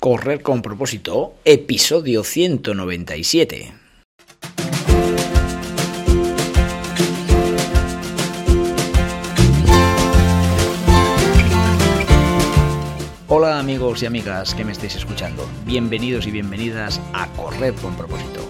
Correr con propósito, episodio 197. Hola amigos y amigas que me estáis escuchando, bienvenidos y bienvenidas a Correr con propósito,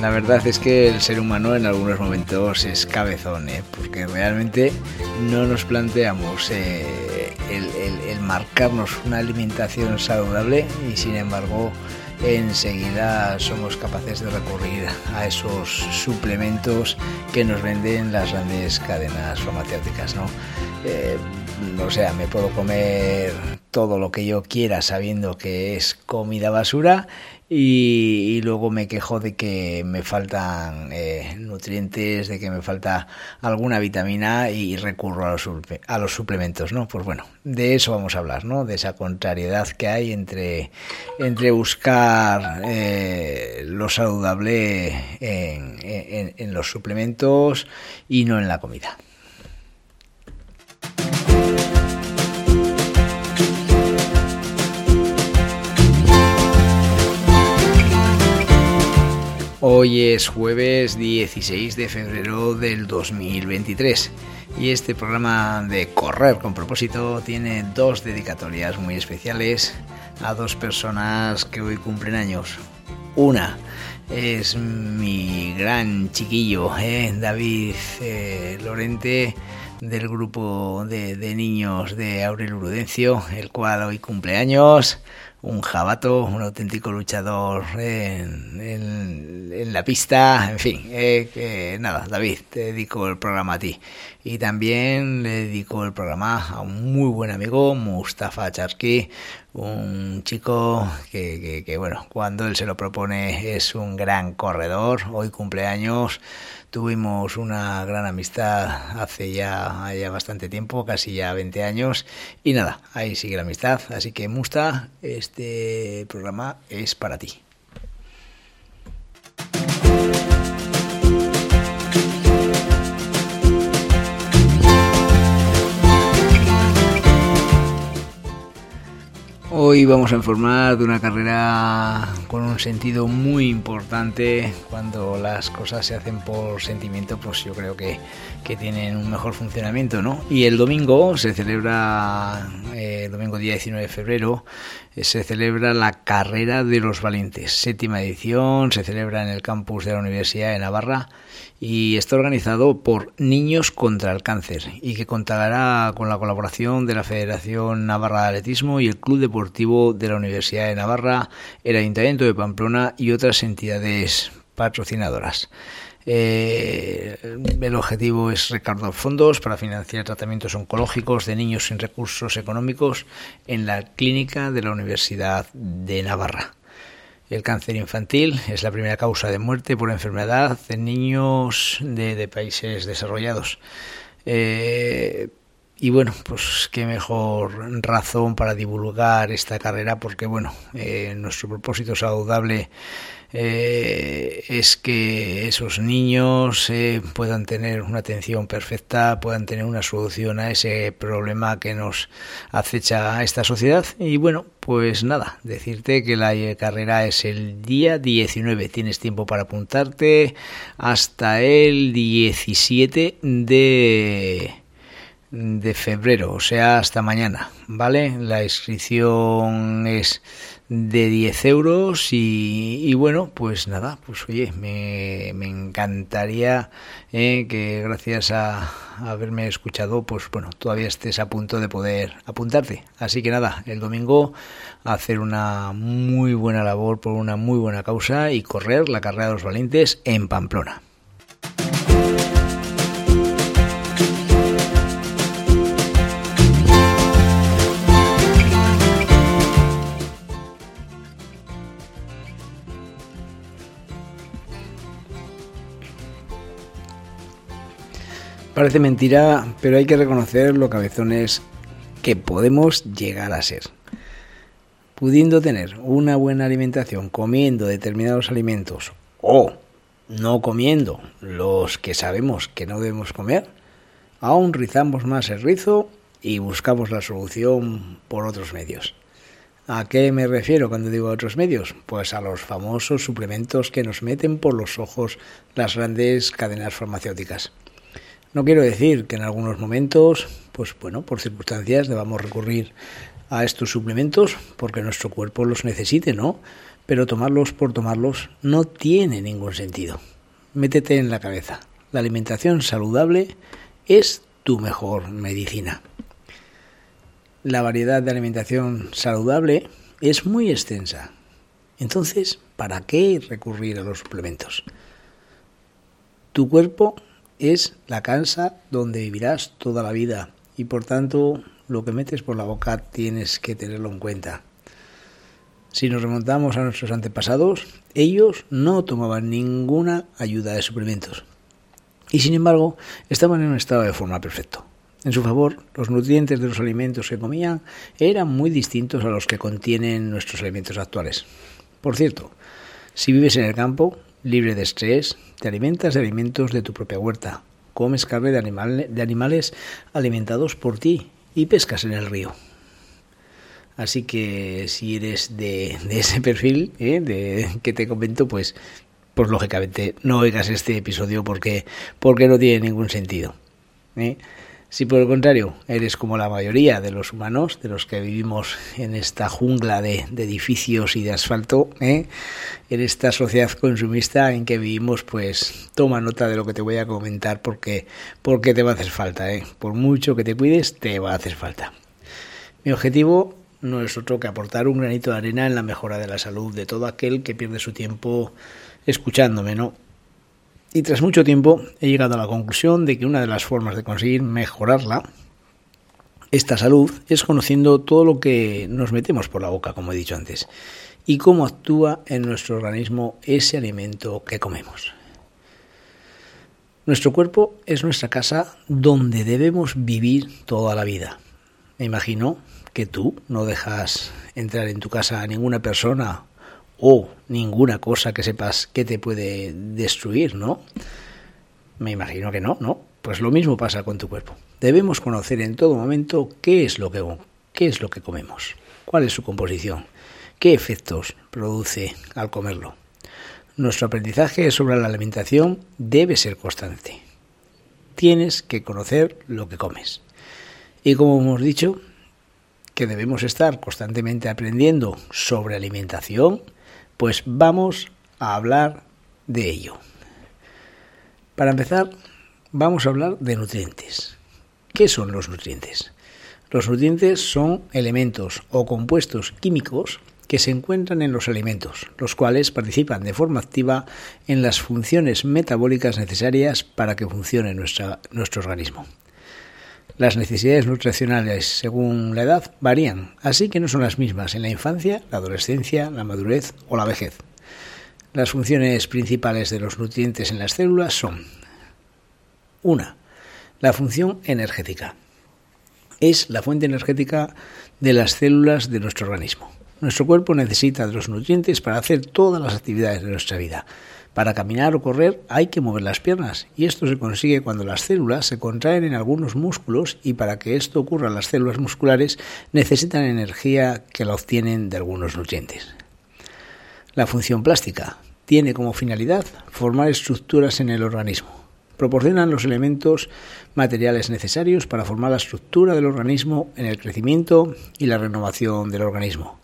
La verdad es que el ser humano en algunos momentos es cabezón, ¿eh? porque realmente no nos planteamos eh, el, marcarnos una alimentación saludable y sin embargo enseguida somos capaces de recurrir a esos suplementos que nos venden las grandes cadenas farmacéuticas. ¿no? Eh, o sea, me puedo comer todo lo que yo quiera sabiendo que es comida basura y, luego me quejo de que me faltan eh, nutrientes, de que me falta alguna vitamina y recurro a los, a los suplementos, ¿no? Pues bueno, de eso vamos a hablar, ¿no? De esa contrariedad que hay entre, entre buscar eh, lo saludable en, en los suplementos y no en la comida. Hoy es jueves 16 de febrero del 2023 y este programa de Correr con propósito tiene dos dedicatorias muy especiales a dos personas que hoy cumplen años. Una es mi gran chiquillo, ¿eh? David eh, Lorente del grupo de, niños de Aurel Prudencio, el cual hoy cumple años un jabato, un auténtico luchador en, en, la pista, en fin, eh, nada, David, te dedico el programa a ti. Y también le dedico el programa a un muy buen amigo, Mustafa Charsky, un chico que, que, bueno, cuando él se lo propone es un gran corredor, hoy cumpleaños, tuvimos una gran amistad hace ya, ya bastante tiempo, casi ya 20 años, y nada, ahí sigue la amistad, así que Musta, este programa es para ti. Hoy vamos a informar de una carrera con un sentido muy importante. Cuando las cosas se hacen por sentimiento, pues yo creo que, tienen un mejor funcionamiento, ¿no? Y el domingo se celebra, eh, domingo día 19 de febrero, se celebra la Carrera de los Valientes, séptima edición, se celebra en el campus de la Universidad de Navarra y está organizado por Niños contra el Cáncer y que contará con la colaboración de la Federación Navarra de Atletismo y el Club Deportivo de la Universidad de Navarra, el Ayuntamiento de Pamplona y otras entidades patrocinadoras. Eh, el objetivo es recaudar fondos para financiar tratamientos oncológicos de niños sin recursos económicos en la clínica de la Universidad de Navarra. El cáncer infantil es la primera causa de muerte por enfermedad en niños de, países desarrollados. Eh, y bueno, pues qué mejor razón para divulgar esta carrera porque bueno, eh, nuestro propósito saludable eh, es que esos niños eh, puedan tener una atención perfecta, puedan tener una solución a ese problema que nos acecha a esta sociedad. Y bueno, pues nada, decirte que la carrera es el día 19, tienes tiempo para apuntarte hasta el 17 de de febrero, o sea, hasta mañana, ¿vale? La inscripción es de 10 euros y, bueno, pues nada, pues oye, me, me encantaría eh, que gracias a, haberme escuchado, pues bueno, todavía estés a punto de poder apuntarte. Así que nada, el domingo hacer una muy buena labor por una muy buena causa y correr la carrera de los valientes en Pamplona. Parece mentira, pero hay que reconocer lo cabezones que podemos llegar a ser. Pudiendo tener una buena alimentación comiendo determinados alimentos o no comiendo los que sabemos que no debemos comer, aún rizamos más el rizo y buscamos la solución por otros medios. ¿A qué me refiero cuando digo otros medios? Pues a los famosos suplementos que nos meten por los ojos las grandes cadenas farmacéuticas. No quiero decir que en algunos momentos, pues bueno, por circunstancias debamos recurrir a estos suplementos porque nuestro cuerpo los necesite, ¿no? Pero tomarlos por tomarlos no tiene ningún sentido. Métete en la cabeza. La alimentación saludable es tu mejor medicina. La variedad de alimentación saludable es muy extensa. Entonces, ¿para qué recurrir a los suplementos? Tu cuerpo es la casa donde vivirás toda la vida y por tanto lo que metes por la boca tienes que tenerlo en cuenta. Si nos remontamos a nuestros antepasados, ellos no tomaban ninguna ayuda de suplementos. Y sin embargo, estaban en un estado de forma perfecto. En su favor, los nutrientes de los alimentos que comían eran muy distintos a los que contienen nuestros alimentos actuales. Por cierto, si vives en el campo, libre de estrés, te alimentas de alimentos de tu propia huerta, comes carne de, de animales alimentados por ti y pescas en el río. Así que si eres de, ese perfil ¿eh? de, que te comento, pues, pues lógicamente no oigas este episodio porque, porque no tiene ningún sentido. ¿eh? Si por el contrario eres como la mayoría de los humanos, de los que vivimos en esta jungla de, edificios y de asfalto, ¿eh? en esta sociedad consumista en que vivimos, pues toma nota de lo que te voy a comentar porque, porque te va a hacer falta. ¿eh? Por mucho que te cuides, te va a hacer falta. Mi objetivo no es otro que aportar un granito de arena en la mejora de la salud de todo aquel que pierde su tiempo escuchándome, ¿no? Y tras mucho tiempo he llegado a la conclusión de que una de las formas de conseguir mejorarla, esta salud, es conociendo todo lo que nos metemos por la boca, como he dicho antes, y cómo actúa en nuestro organismo ese alimento que comemos. Nuestro cuerpo es nuestra casa donde debemos vivir toda la vida. Me imagino que tú no dejas entrar en tu casa a ninguna persona o ninguna cosa que sepas que te puede destruir, ¿no? Me imagino que no, ¿no? Pues lo mismo pasa con tu cuerpo. Debemos conocer en todo momento qué es lo que, qué es lo que comemos, cuál es su composición, qué efectos produce al comerlo. Nuestro aprendizaje sobre la alimentación debe ser constante. Tienes que conocer lo que comes. Y como hemos dicho, que debemos estar constantemente aprendiendo sobre alimentación, pues vamos a hablar de ello. Para empezar, vamos a hablar de nutrientes. ¿Qué son los nutrientes? Los nutrientes son elementos o compuestos químicos que se encuentran en los alimentos, los cuales participan de forma activa en las funciones metabólicas necesarias para que funcione nuestro organismo. Las necesidades nutricionales según la edad varían, así que no son las mismas en la infancia, la adolescencia, la madurez o la vejez. Las funciones principales de los nutrientes en las células son 1. La función energética. Es la fuente energética de las células de nuestro organismo. Nuestro cuerpo necesita de los nutrientes para hacer todas las actividades de nuestra vida, para caminar o correr hay que mover las piernas y esto se consigue cuando las células se contraen en algunos músculos y para que esto ocurra las células musculares necesitan energía que la obtienen de algunos nutrientes. La función plástica tiene como finalidad formar estructuras en el organismo. Proporcionan los elementos materiales necesarios para formar la estructura del organismo en el crecimiento y la renovación del organismo.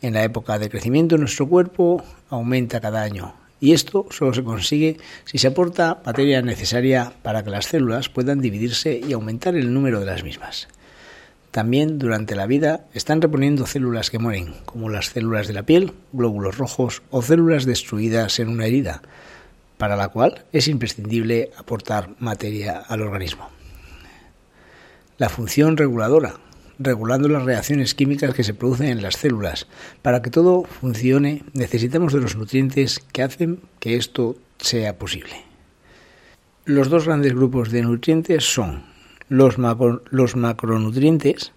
En la época de crecimiento nuestro cuerpo aumenta cada año y esto solo se consigue si se aporta materia necesaria para que las células puedan dividirse y aumentar el número de las mismas. También durante la vida están reponiendo células que mueren, como las células de la piel, glóbulos rojos o células destruidas en una herida, para la cual es imprescindible aportar materia al organismo. La función reguladora regulando las reacciones químicas que se producen en las células. Para que todo funcione necesitamos de los nutrientes que hacen que esto sea posible. Los dos grandes grupos de nutrientes son los, macronutrientes,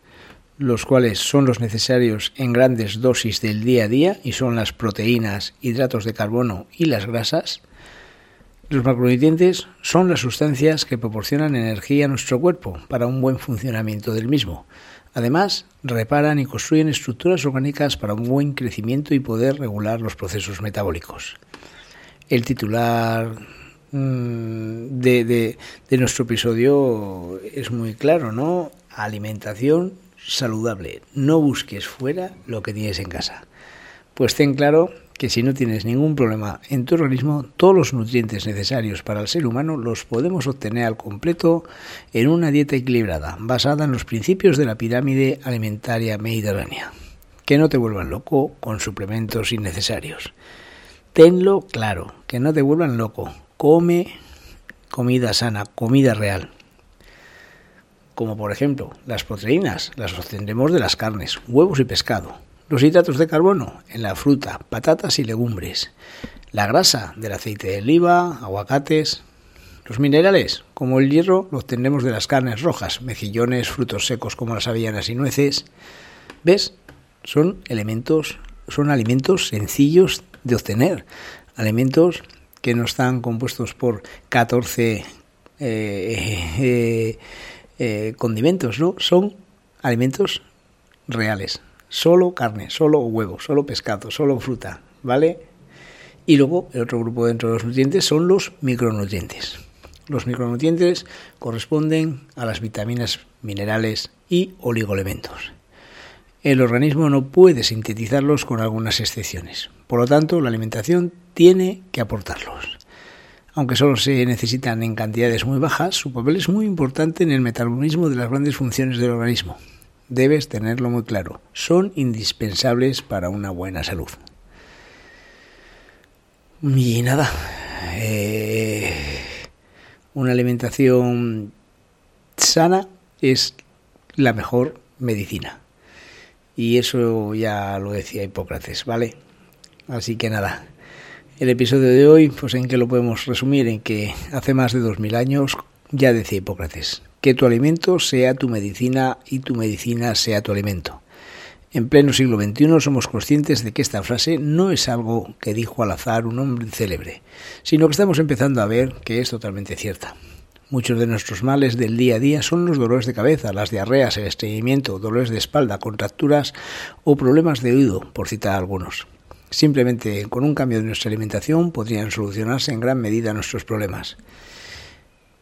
los cuales son los necesarios en grandes dosis del día a día y son las proteínas, hidratos de carbono y las grasas. Los macronutrientes son las sustancias que proporcionan energía a nuestro cuerpo para un buen funcionamiento del mismo. Además, reparan y construyen estructuras orgánicas para un buen crecimiento y poder regular los procesos metabólicos. El titular mm, de, de, nuestro episodio es muy claro, ¿no? Alimentación saludable. No busques fuera lo que tienes en casa. Pues ten claro que si no tienes ningún problema en tu organismo, todos los nutrientes necesarios para el ser humano los podemos obtener al completo en una dieta equilibrada, basada en los principios de la pirámide alimentaria mediterránea. Que no te vuelvan loco con suplementos innecesarios. Tenlo claro, que no te vuelvan loco. Come comida sana, comida real. Como por ejemplo, las proteínas las obtendremos de las carnes, huevos y pescado los hidratos de carbono en la fruta, patatas y legumbres. La grasa del aceite de oliva, aguacates. Los minerales, como el hierro, los obtenemos de las carnes rojas, mejillones, frutos secos como las avellanas y nueces. ¿Ves? Son elementos, son alimentos sencillos de obtener. Alimentos que no están compuestos por 14 eh, eh, eh, condimentos, ¿no? Son alimentos reales, solo carne, solo huevo, solo pescado, solo fruta, ¿vale? Y luego el otro grupo dentro de los nutrientes son los micronutrientes. Los micronutrientes corresponden a las vitaminas, minerales y oligoelementos. El organismo no puede sintetizarlos con algunas excepciones. Por lo tanto, la alimentación tiene que aportarlos. Aunque solo se necesitan en cantidades muy bajas, su papel es muy importante en el metabolismo de las grandes funciones del organismo, debes tenerlo muy claro. Son indispensables para una buena salud. Y nada, eh, una alimentación sana es la mejor medicina. Y eso ya lo decía Hipócrates, ¿vale? Así que nada, el episodio de hoy, pues en que lo podemos resumir, en que hace más de dos mil años ya decía Hipócrates, que tu alimento sea tu medicina y tu medicina sea tu alimento. En pleno siglo XXI somos conscientes de que esta frase no es algo que dijo al azar un hombre célebre, sino que estamos empezando a ver que es totalmente cierta. Muchos de nuestros males del día a día son los dolores de cabeza, las diarreas, el estreñimiento, dolores de espalda, contracturas o problemas de oído, por citar algunos. Simplemente con un cambio de nuestra alimentación podrían solucionarse en gran medida nuestros problemas.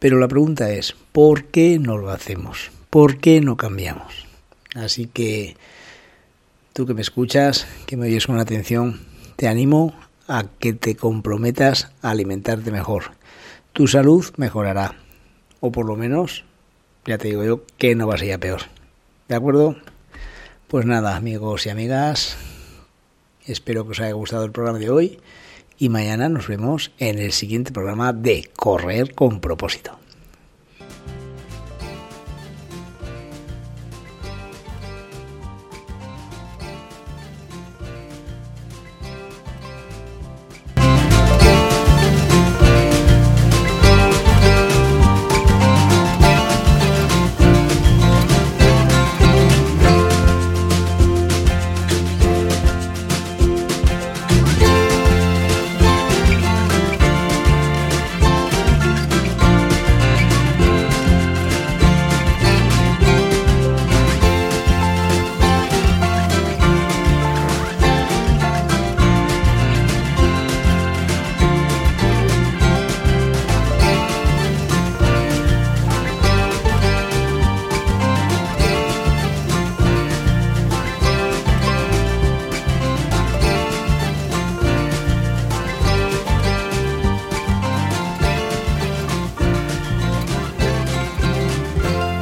Pero la pregunta es, ¿por qué no lo hacemos? ¿Por qué no cambiamos? Así que tú que me escuchas, que me oyes con atención, te animo a que te comprometas a alimentarte mejor. Tu salud mejorará. O por lo menos, ya te digo yo, que no vas a a peor. ¿De acuerdo? Pues nada, amigos y amigas, espero que os haya gustado el programa de hoy y mañana nos vemos en el siguiente programa de Correr con propósito.